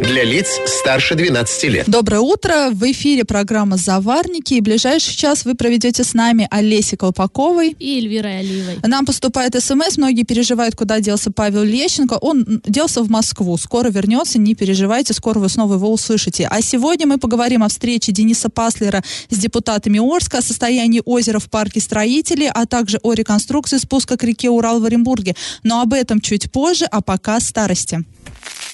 Для лиц старше 12 лет. Доброе утро. В эфире программа «Заварники». И ближайший час вы проведете с нами Олесей Колпаковой. И Эльвирой Алиевой. Нам поступает смс. Многие переживают, куда делся Павел Лещенко. Он делся в Москву. Скоро вернется. Не переживайте. Скоро вы снова его услышите. А сегодня мы поговорим о встрече Дениса Паслера с депутатами Орска, о состоянии озера в парке строителей, а также о реконструкции спуска к реке Урал в Оренбурге. Но об этом чуть позже, а пока старости.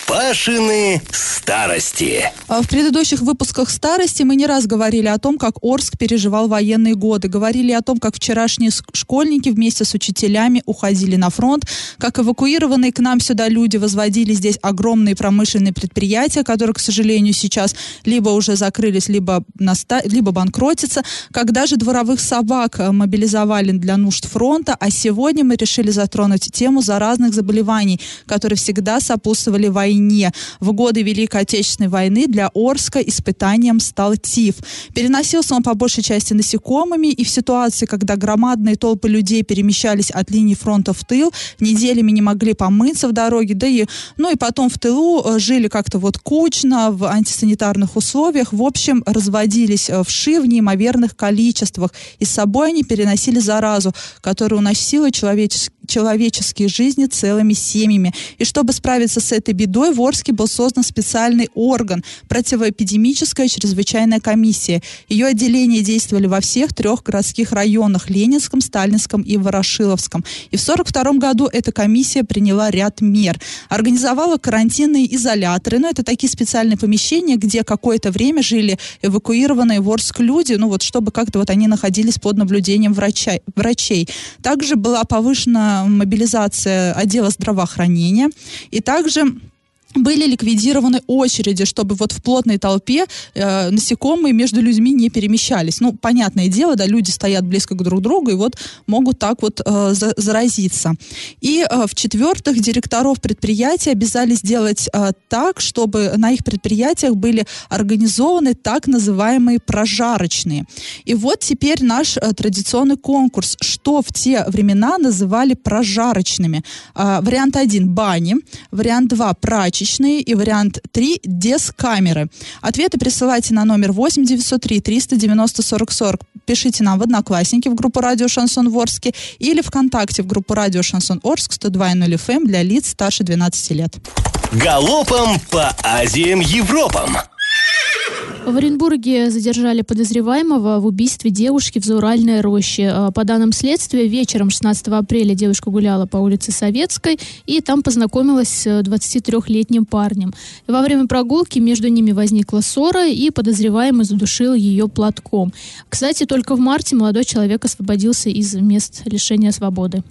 Пашины старости. А В предыдущих выпусках старости мы не раз говорили о том, как Орск переживал военные годы. Говорили о том, как вчерашние школьники вместе с учителями уходили на фронт, как эвакуированные к нам сюда люди возводили здесь огромные промышленные предприятия, которые, к сожалению, сейчас либо уже закрылись, либо, наста... либо банкротятся, как даже дворовых собак э, мобилизовали для нужд фронта, а сегодня мы решили затронуть тему заразных заболеваний, которые всегда сопутствовали войне. В годы Великой Отечественной войны для Орска испытанием стал ТИФ. Переносился он по большей части насекомыми, и в ситуации, когда громадные толпы людей перемещались от линии фронта в тыл, неделями не могли помыться в дороге, да и, ну и потом в тылу э, жили как-то вот кучно, в антисанитарных условиях, в общем, разводились э, вши в неимоверных количествах, и с собой они переносили заразу, которая уносила человечес- человеческие жизни целыми семьями. И чтобы справиться с этой бедой, в Орске был создан специальный орган – противоэпидемическая чрезвычайная комиссия. Ее отделения действовали во всех трех городских районах – Ленинском, Сталинском и Ворошиловском. И в 1942 году эта комиссия приняла ряд мер. Организовала карантинные изоляторы. Ну, это такие специальные помещения, где какое-то время жили эвакуированные в Орск люди, ну вот чтобы как-то вот они находились под наблюдением врача, врачей. Также была повышена мобилизация отдела здравоохранения. И также были ликвидированы очереди, чтобы вот в плотной толпе э, насекомые между людьми не перемещались. Ну, понятное дело, да, люди стоят близко к друг другу и вот могут так вот э, за- заразиться. И э, в-четвертых, директоров предприятий обязали сделать э, так, чтобы на их предприятиях были организованы так называемые прожарочные. И вот теперь наш э, традиционный конкурс. Что в те времена называли прожарочными? А, вариант 1 – бани, вариант 2 – прачечные и вариант 3 – дескамеры. Ответы присылайте на номер 8 903 390 40 40. Пишите нам в Одноклассники в группу Радио Шансон Ворске или ВКонтакте в группу Радио Шансон Орск 102.0 FM эм для лиц старше 12 лет. Галопом по Азиям Европам. В Оренбурге задержали подозреваемого в убийстве девушки в Зауральной роще. А, По данным следствия, вечером 16 апреля девушка гуляла по улице Советской и там познакомилась с э, 23-летним парнем. Во время прогулки между ними возникла ссора, и подозреваемый задушил ее платком. Кстати, только в марте молодой человек освободился из мест лишения свободы.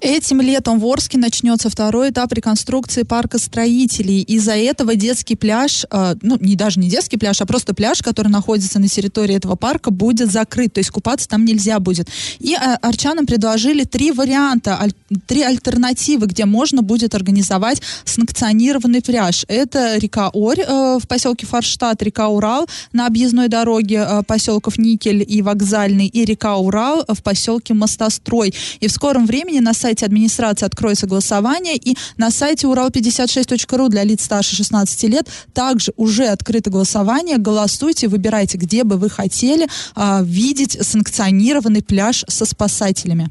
Этим летом в Орске начнется второй этап реконструкции парка строителей. Из-за этого детский пляж, э, ну, не даже не детский пляж, а просто пляж, который находится на территории этого парка, будет закрыт. То есть купаться там нельзя будет. И э, арчанам предложили три варианта, три альтернативы, где можно будет организовать санкционированный пляж. Это река Орь э, в поселке Форштадт, река Урал на объездной дороге э, поселков Никель и Вокзальный, и река Урал в поселке Мостострой. И в скором времени на сайте администрации откроется голосование, и на сайте урал56.ру для лиц старше 16 лет также уже открыто голосование. Голосуйте, выбирайте, где бы вы хотели а, видеть санкционированный пляж со спасателями.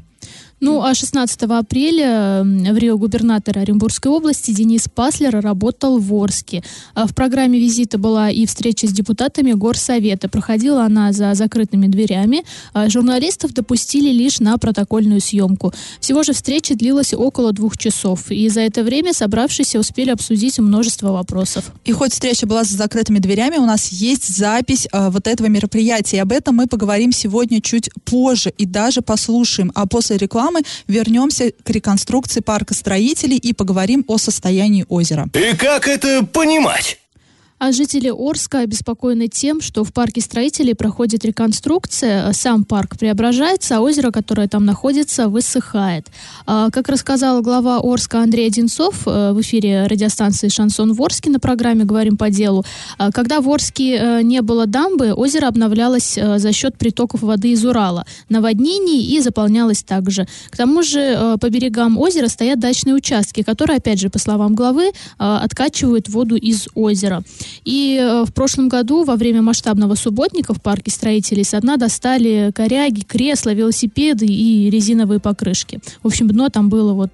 Ну, а 16 апреля в Рио губернатор Оренбургской области Денис Паслер работал в Орске. А В программе визита была и встреча с депутатами Горсовета. Проходила она за закрытыми дверями. А Журналистов допустили лишь на протокольную съемку. Всего же встреча длилась около двух часов. И за это время собравшиеся успели обсудить множество вопросов. И хоть встреча была за закрытыми дверями, у нас есть запись а, вот этого мероприятия. И об этом мы поговорим сегодня чуть позже и даже послушаем. А после рекламы вернемся к реконструкции парка строителей и поговорим о состоянии озера. И как это понимать? А жители Орска обеспокоены тем, что в парке строителей проходит реконструкция, сам парк преображается, а озеро, которое там находится, высыхает. А, как рассказал глава Орска Андрей Одинцов э, в эфире радиостанции «Шансон в Орске» на программе «Говорим по делу», а, когда в Орске э, не было дамбы, озеро обновлялось э, за счет притоков воды из Урала, наводнений и заполнялось также. К тому же по берегам озера стоят дачные участки, которые, опять же, по словам главы, откачивают воду из озера. И э, в прошлом году во время масштабного субботника в парке строителей со дна достали коряги, кресла, велосипеды и резиновые покрышки. В общем, дно там было вот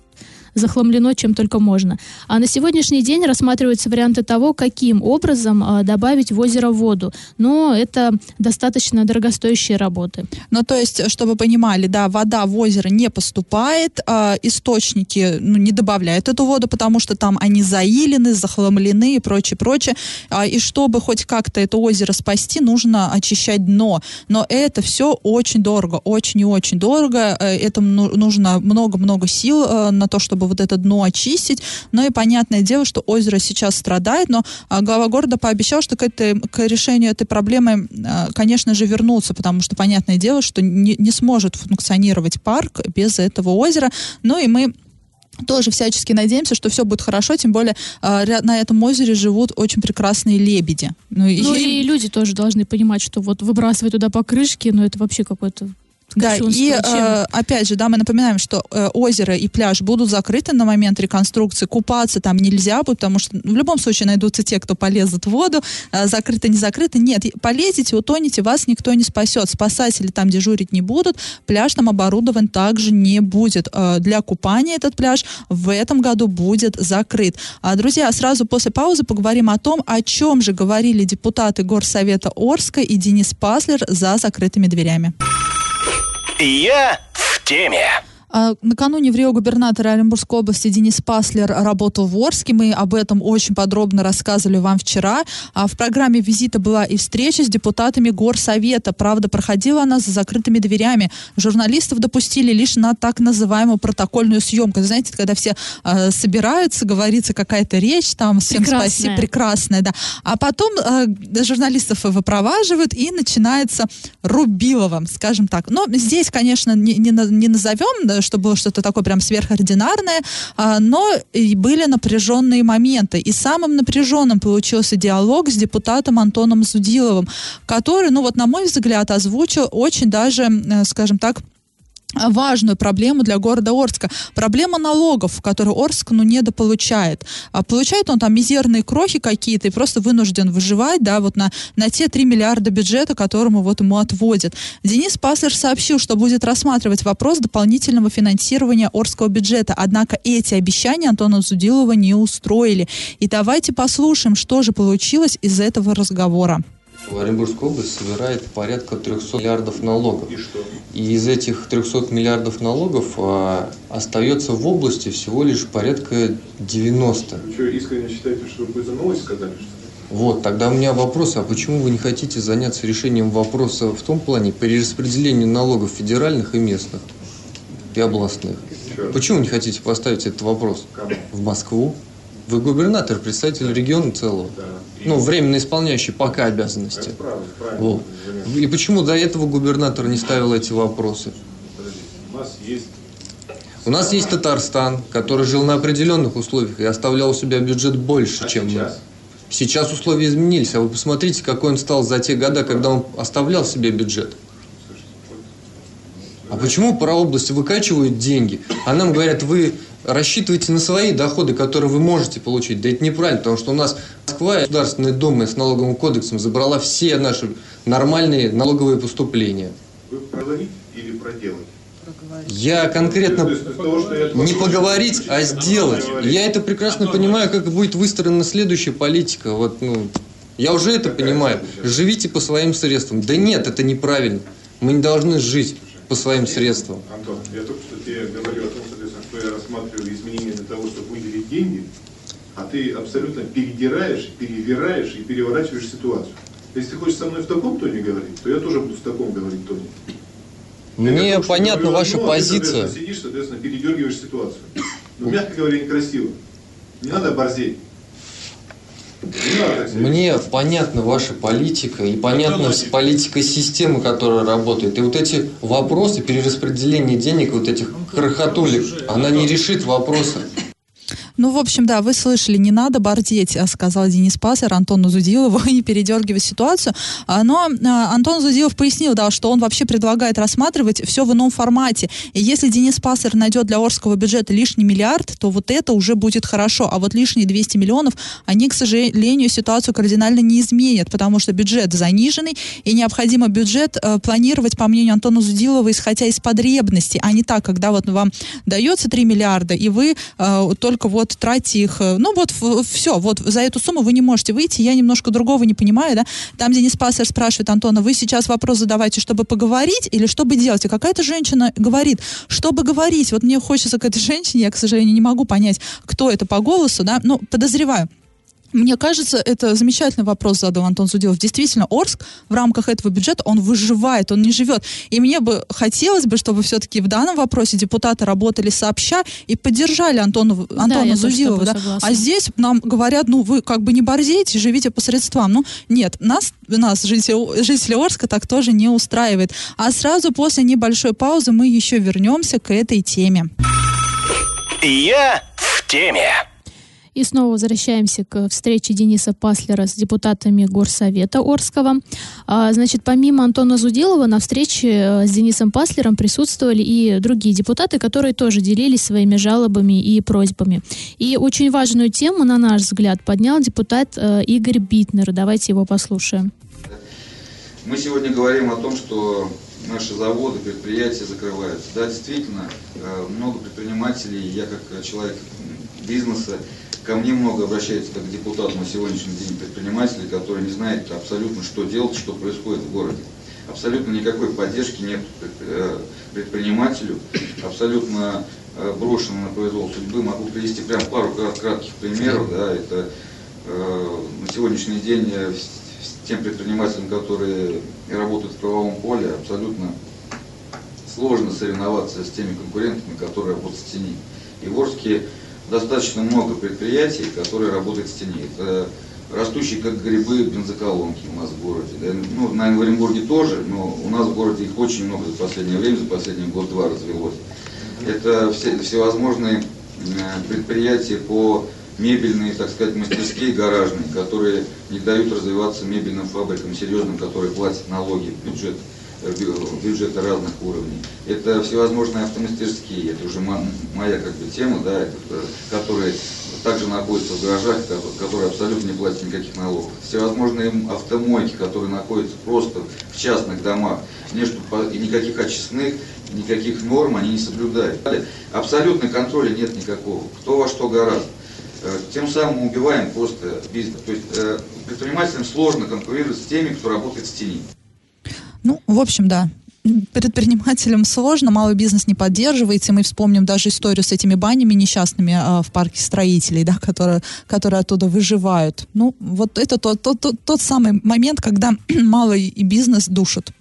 захламлено чем только можно. А на сегодняшний день рассматриваются варианты того, каким образом а, добавить в озеро воду. Но это достаточно дорогостоящие работы. Ну, то есть, чтобы понимали, да, вода в озеро не поступает, а источники ну, не добавляют эту воду, потому что там они заилены, захламлены и прочее, прочее. А, и чтобы хоть как-то это озеро спасти, нужно очищать дно. Но это все очень дорого, очень и очень дорого. Э, этому ну, нужно много-много сил э, на то, чтобы вот это дно очистить. Ну и понятное дело, что озеро сейчас страдает, но а, глава города пообещал, что к, этой, к решению этой проблемы, а, конечно же, вернутся, потому что понятное дело, что не, не сможет функционировать парк без этого озера. Ну и мы тоже всячески надеемся, что все будет хорошо, тем более э, на этом озере живут очень прекрасные лебеди. Ну, и, ну и люди тоже должны понимать, что вот выбрасывать туда покрышки, ну это вообще какой-то да, и э, опять же, да, мы напоминаем, что э, озеро и пляж будут закрыты на момент реконструкции. Купаться там нельзя потому что в любом случае найдутся те, кто полезет в воду. Э, закрыто, не закрыто. Нет, полезете, утонете, вас никто не спасет. Спасатели там дежурить не будут. Пляж там оборудован также не будет. Э, для купания этот пляж в этом году будет закрыт. А, друзья, сразу после паузы поговорим о том, о чем же говорили депутаты Горсовета Орска и Денис Паслер за закрытыми дверями. Я в теме. А, накануне в Рио губернатора Оренбургской области Денис Паслер работал в Орске. Мы об этом очень подробно рассказывали вам вчера. А в программе визита была и встреча с депутатами Горсовета. Правда, проходила она за закрытыми дверями. Журналистов допустили лишь на так называемую протокольную съемку. Знаете, когда все э, собираются, говорится какая-то речь, там всем прекрасная. спасибо, прекрасная, да. А потом э, журналистов выпроваживают и начинается Рубилова, скажем так. Но здесь, конечно, не, не, не назовем что было что-то такое прям сверхординарное, а, но и были напряженные моменты. И самым напряженным получился диалог с депутатом Антоном Зудиловым, который, ну вот на мой взгляд, озвучил очень даже, э, скажем так, важную проблему для города Орска. Проблема налогов, которую Орск ну, недополучает. А получает он там мизерные крохи какие-то и просто вынужден выживать, да, вот на, на те 3 миллиарда бюджета, которому вот ему отводят. Денис Паслер сообщил, что будет рассматривать вопрос дополнительного финансирования Орского бюджета. Однако эти обещания Антона Зудилова не устроили. И давайте послушаем, что же получилось из этого разговора. Оренбургская область собирает порядка 300 миллиардов налогов. И что? И из этих 300 миллиардов налогов а, остается в области всего лишь порядка 90. Вы что, искренне считаете, что вы какую-то новость сказали? Что вот, тогда у меня вопрос, а почему вы не хотите заняться решением вопроса в том плане перераспределению налогов федеральных и местных и областных? Почему не хотите поставить этот вопрос Кому? в Москву? Вы губернатор, представитель региона целого. Да. Ну, временно исполняющий пока обязанности. Это правильно, правильно. Вот. И почему до этого губернатор не ставил эти вопросы? У нас есть у нас есть Татарстан, который жил на определенных условиях и оставлял у себя бюджет больше, а чем сейчас? мы. Сейчас условия изменились, а вы посмотрите, какой он стал за те годы, когда он оставлял себе бюджет. А почему про области выкачивают деньги, а нам говорят, вы рассчитывайте на свои доходы, которые вы можете получить. Да это неправильно, потому что у нас Москва, Государственная Дума с налоговым кодексом забрала все наши нормальные налоговые поступления. Вы проговорить или проделать? Я конкретно не поговорить, а сделать. Я это прекрасно понимаю, как будет выстроена следующая политика. Вот, ну, я уже это понимаю. Живите по своим средствам. Да нет, это неправильно. Мы не должны жить по своим средствам. Антон, я только что тебе говорил о том, что я рассматриваю изменения для того, чтобы выделить деньги, а ты абсолютно передираешь, перевираешь и переворачиваешь ситуацию. Если ты хочешь со мной в таком тоне говорить, то я тоже буду в таком говорить тоне. Мне того, понятна говорю, ваша одно, позиция. Ты, сидишь, соответственно, передергиваешь ситуацию. Но, мягко говоря, некрасиво. Не надо борзеть. Мне понятна ваша политика и понятна политика системы, которая работает. И вот эти вопросы перераспределения денег, вот этих крохотулек, она не решит вопроса. Ну, в общем, да, вы слышали, не надо бордеть, а сказал Денис Пасер Антону Зудилову, не передергивать ситуацию. А, но а, Антон Зудилов пояснил, да, что он вообще предлагает рассматривать все в ином формате. И если Денис Пасер найдет для Орского бюджета лишний миллиард, то вот это уже будет хорошо. А вот лишние 200 миллионов, они, к сожалению, ситуацию кардинально не изменят, потому что бюджет заниженный, и необходимо бюджет э, планировать, по мнению Антона Зудилова, исходя из потребностей, а не так, когда вот вам дается 3 миллиарда, и вы э, только вот вот тратьте их, э, ну вот все, вот за эту сумму вы не можете выйти, я немножко другого не понимаю, да, там Денис Пассер спрашивает Антона, вы сейчас вопрос задавайте, чтобы поговорить или чтобы делать, и какая-то женщина говорит, чтобы говорить, вот мне хочется к этой женщине, я, к сожалению, не могу понять, кто это по голосу, да, ну, подозреваю, мне кажется, это замечательный вопрос задал Антон Зудилов. Действительно, Орск в рамках этого бюджета, он выживает, он не живет. И мне бы хотелось бы, чтобы все-таки в данном вопросе депутаты работали сообща и поддержали Антона, Антона да, Зудилова. Да? А здесь нам говорят, ну, вы как бы не борзейте, живите по средствам. Ну, нет, нас, нас жители, жители Орска, так тоже не устраивает. А сразу после небольшой паузы мы еще вернемся к этой теме. Я в теме. И снова возвращаемся к встрече Дениса Паслера с депутатами Горсовета Орского. А, значит, помимо Антона Зуделова на встрече э, с Денисом Паслером присутствовали и другие депутаты, которые тоже делились своими жалобами и просьбами. И очень важную тему, на наш взгляд, поднял депутат э, Игорь Битнер. Давайте его послушаем. Мы сегодня говорим о том, что наши заводы, предприятия закрываются. Да, действительно, э, много предпринимателей, я как человек бизнеса, Ко мне много обращается как депутат на сегодняшний день предпринимателей, которые не знают абсолютно, что делать, что происходит в городе. Абсолютно никакой поддержки нет э, предпринимателю, абсолютно э, брошено на произвол судьбы. Могу привести прям пару кратких примеров. Да, это э, на сегодняшний день тем предпринимателям, которые работают в правовом поле, абсолютно сложно соревноваться с теми конкурентами, которые работают в тени. И в Орске достаточно много предприятий, которые работают в тени. Это растущие как грибы бензоколонки у нас в городе. Да? Ну, на Оренбурге тоже, но у нас в городе их очень много за последнее время, за последний год-два развелось. Это все, всевозможные э, предприятия по мебельные, так сказать, мастерские гаражные, которые не дают развиваться мебельным фабрикам серьезным, которые платят налоги в бюджет бюджета разных уровней. Это всевозможные автомастерские, это уже моя как бы тема, да, э, которые также находятся в гаражах, которые абсолютно не платят никаких налогов. Всевозможные автомойки, которые находятся просто в частных домах, между, и никаких очистных, никаких норм они не соблюдают. Абсолютно контроля нет никакого. Кто во что гораздо. Э, тем самым мы убиваем просто бизнес. То есть э, предпринимателям сложно конкурировать с теми, кто работает в тени. Ну, в общем, да, предпринимателям сложно, малый бизнес не поддерживается. Мы вспомним даже историю с этими банями несчастными э, в парке строителей, да, которые, которые оттуда выживают. Ну, вот это тот, тот, тот, тот самый момент, когда малый бизнес душит.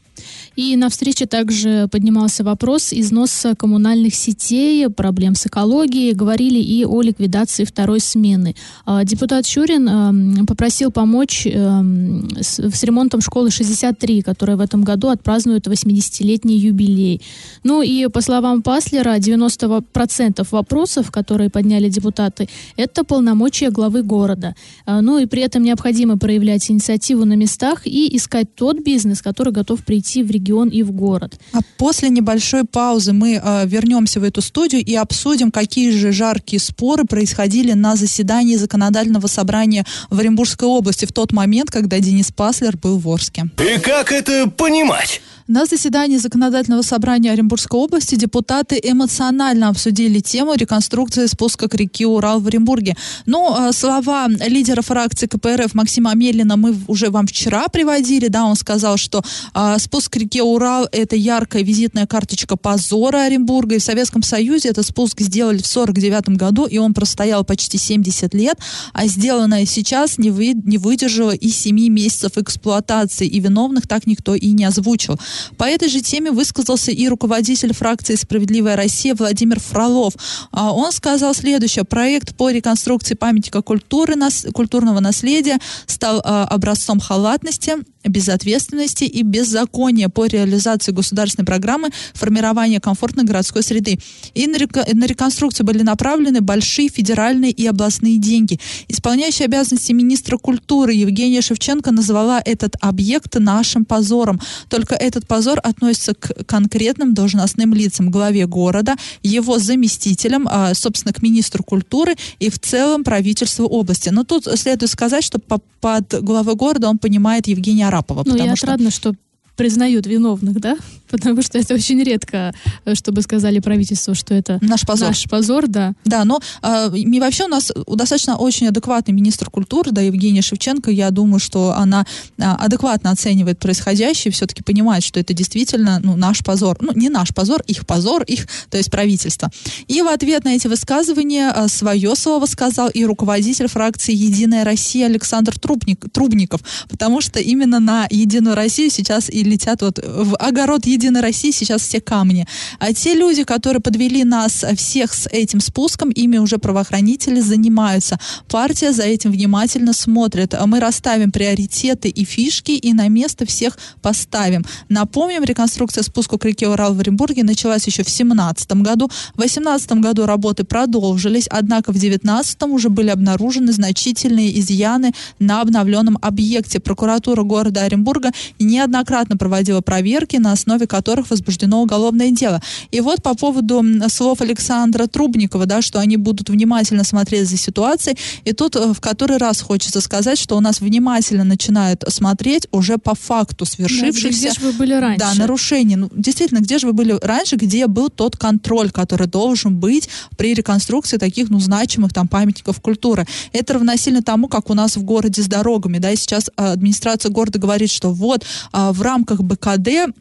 И на встрече также поднимался вопрос износа коммунальных сетей, проблем с экологией. Говорили и о ликвидации второй смены. А, депутат Щурин эм, попросил помочь эм, с ремонтом школы 63, которая в этом году отпразднует 80-летний юбилей. Ну и по словам Паслера, 90% вопросов, которые подняли депутаты, это полномочия главы города. А, ну и при этом необходимо проявлять инициативу на местах и искать тот бизнес, который готов прийти в регион регион и в город. А после небольшой паузы мы э, вернемся в эту студию и обсудим, какие же жаркие споры происходили на заседании законодательного собрания в Оренбургской области в тот момент, когда Денис Паслер был в Орске. И как это понимать? На заседании законодательного собрания Оренбургской области депутаты эмоционально обсудили тему реконструкции спуска к реке Урал в Оренбурге. Но ну, э, слова лидера фракции КПРФ Максима Амелина мы уже вам вчера приводили. Да, он сказал, что э, спуск к реке Урал – это яркая визитная карточка позора Оренбурга. И в Советском Союзе этот спуск сделали в 49 году, и он простоял почти 70 лет. А сделанное сейчас не, вы, не выдержало и 7 месяцев эксплуатации, и виновных так никто и не озвучил. По этой же теме высказался и руководитель фракции «Справедливая Россия» Владимир Фролов. А, он сказал следующее. Проект по реконструкции памятника культуры, культурного наследия стал а, образцом халатности, безответственности и беззакония по реализации государственной программы формирования комфортной городской среды. И на, реконструкцию были направлены большие федеральные и областные деньги. Исполняющая обязанности министра культуры Евгения Шевченко назвала этот объект нашим позором. Только этот позор относится к конкретным должностным лицам, главе города, его заместителям, а, собственно, к министру культуры и в целом правительству области. Но тут следует сказать, что под главой города он понимает Евгения Арапова. Ну, и отрадно, что признают виновных, да? Потому что это очень редко, э, чтобы сказали правительству, что это наш позор. Наш позор, да. Да, но э, и вообще у нас достаточно очень адекватный министр культуры, да, Евгения Шевченко. Я думаю, что она э, адекватно оценивает происходящее, все-таки понимает, что это действительно ну, наш позор. Ну, не наш позор, их позор, их, то есть правительство. И в ответ на эти высказывания э, свое слово сказал и руководитель фракции «Единая Россия» Александр Трубник, Трубников, потому что именно на «Единую Россию» сейчас и летят вот в огород Единой России сейчас все камни. А те люди, которые подвели нас всех с этим спуском, ими уже правоохранители занимаются. Партия за этим внимательно смотрит. Мы расставим приоритеты и фишки и на место всех поставим. Напомним, реконструкция спуска к реке Урал в Оренбурге началась еще в 2017 году. В 2018 году работы продолжились, однако в 2019 уже были обнаружены значительные изъяны на обновленном объекте. Прокуратура города Оренбурга неоднократно проводила проверки, на основе которых возбуждено уголовное дело. И вот по поводу слов Александра Трубникова, да, что они будут внимательно смотреть за ситуацией, и тут э, в который раз хочется сказать, что у нас внимательно начинают смотреть уже по факту свершившихся... Да, где же вы были раньше? Да, нарушений. Ну, действительно, где же вы были раньше, где был тот контроль, который должен быть при реконструкции таких, ну, значимых там памятников культуры. Это равносильно тому, как у нас в городе с дорогами, да, и сейчас э, администрация города говорит, что вот а, в рамках рамках БКД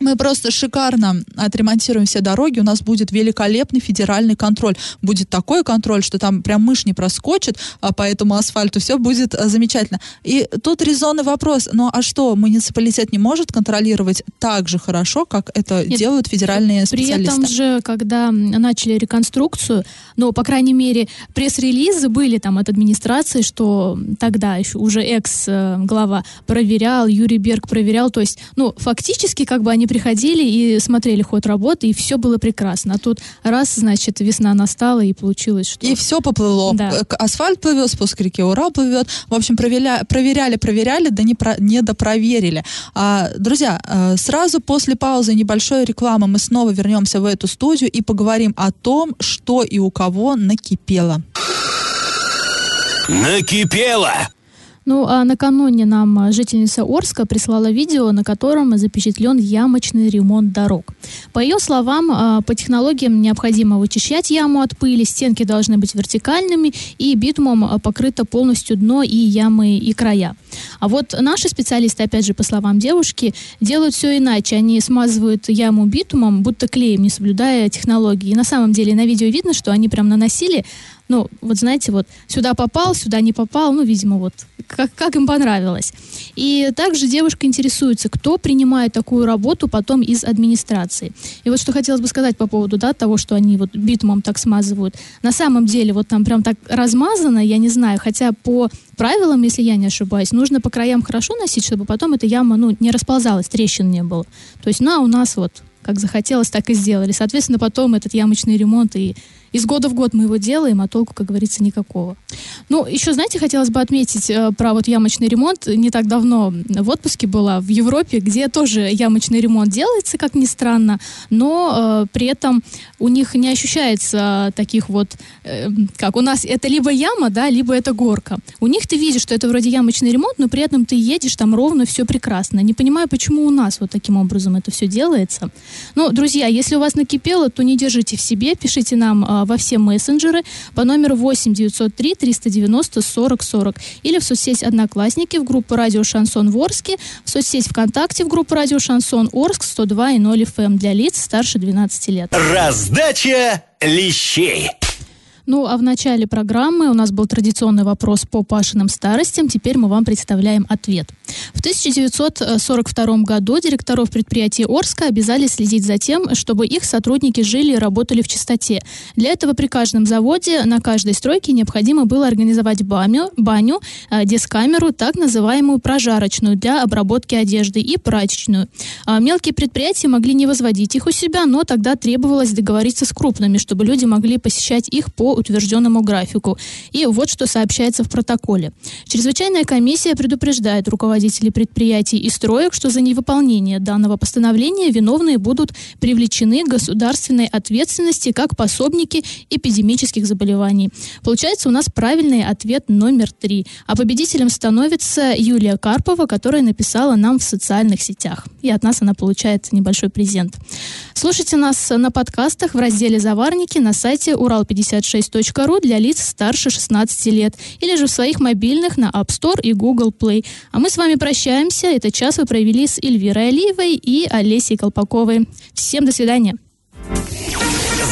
мы просто шикарно отремонтируем все дороги, у нас будет великолепный федеральный контроль. Будет такой контроль, что там прям мышь не проскочит а по этому асфальту, все будет а, замечательно. И тут резонный вопрос, ну а что, муниципалитет не может контролировать так же хорошо, как это Нет, делают федеральные специалисты? При этом же, когда начали реконструкцию, ну, по крайней мере, пресс-релизы были там от администрации, что тогда еще уже экс-глава проверял, Юрий Берг проверял, то есть, ну, фактически как бы они приходили и смотрели ход работы, и все было прекрасно. А тут раз, значит, весна настала, и получилось, что... И все поплыло. Да. Асфальт плывет, спуск реки Урал плывет. В общем, проверяли, проверяли, проверяли, да не, про, не допроверили. А, друзья, э, сразу после паузы небольшой рекламы мы снова вернемся в эту студию и поговорим о том, что и у кого накипело. Накипело! Ну, а накануне нам а, жительница Орска прислала видео, на котором запечатлен ямочный ремонт дорог. По ее словам, а, по технологиям необходимо вычищать яму от пыли, стенки должны быть вертикальными, и битумом а, покрыто полностью дно и ямы и края. А вот наши специалисты, опять же, по словам девушки, делают все иначе. Они смазывают яму битумом, будто клеем, не соблюдая технологии. И на самом деле на видео видно, что они прям наносили ну, вот знаете, вот сюда попал, сюда не попал, ну, видимо, вот как, как им понравилось. И также девушка интересуется, кто принимает такую работу потом из администрации. И вот что хотелось бы сказать по поводу, да, того, что они вот битумом так смазывают. На самом деле, вот там прям так размазано, я не знаю, хотя по правилам, если я не ошибаюсь, нужно по краям хорошо носить, чтобы потом эта яма, ну, не расползалась, трещин не было. То есть, ну, а у нас вот как захотелось, так и сделали. Соответственно, потом этот ямочный ремонт и из года в год мы его делаем, а толку, как говорится, никакого. Ну, еще, знаете, хотелось бы отметить э, про вот ямочный ремонт. Не так давно в отпуске была в Европе, где тоже ямочный ремонт делается, как ни странно, но э, при этом у них не ощущается таких вот, э, как у нас это либо яма, да, либо это горка. У них ты видишь, что это вроде ямочный ремонт, но при этом ты едешь там ровно, все прекрасно. Не понимаю, почему у нас вот таким образом это все делается. Ну, друзья, если у вас накипело, то не держите в себе, пишите нам во все мессенджеры по номеру 8 903 390 40 40 или в соцсеть Одноклассники в группу Радио Шансон Ворске, в соцсеть ВКонтакте в группу Радио Шансон Орск 102 и 0 FM эм для лиц старше 12 лет. Раздача лещей. Ну, а в начале программы у нас был традиционный вопрос по Пашиным старостям. Теперь мы вам представляем ответ. В 1942 году директоров предприятий Орска обязали следить за тем, чтобы их сотрудники жили и работали в чистоте. Для этого при каждом заводе на каждой стройке необходимо было организовать баню, баню дискамеру, так называемую прожарочную для обработки одежды и прачечную. А мелкие предприятия могли не возводить их у себя, но тогда требовалось договориться с крупными, чтобы люди могли посещать их по утвержденному графику. И вот что сообщается в протоколе. Чрезвычайная комиссия предупреждает руководителей предприятий и строек, что за невыполнение данного постановления виновные будут привлечены к государственной ответственности как пособники эпидемических заболеваний. Получается у нас правильный ответ номер три. А победителем становится Юлия Карпова, которая написала нам в социальных сетях. И от нас она получает небольшой презент. Слушайте нас на подкастах в разделе «Заварники» на сайте урал56.ру для лиц старше 16 лет или же в своих мобильных на App Store и Google Play. А мы с вами прощаемся. Этот час вы провели с Эльвирой Алиевой и Олесей Колпаковой. Всем до свидания.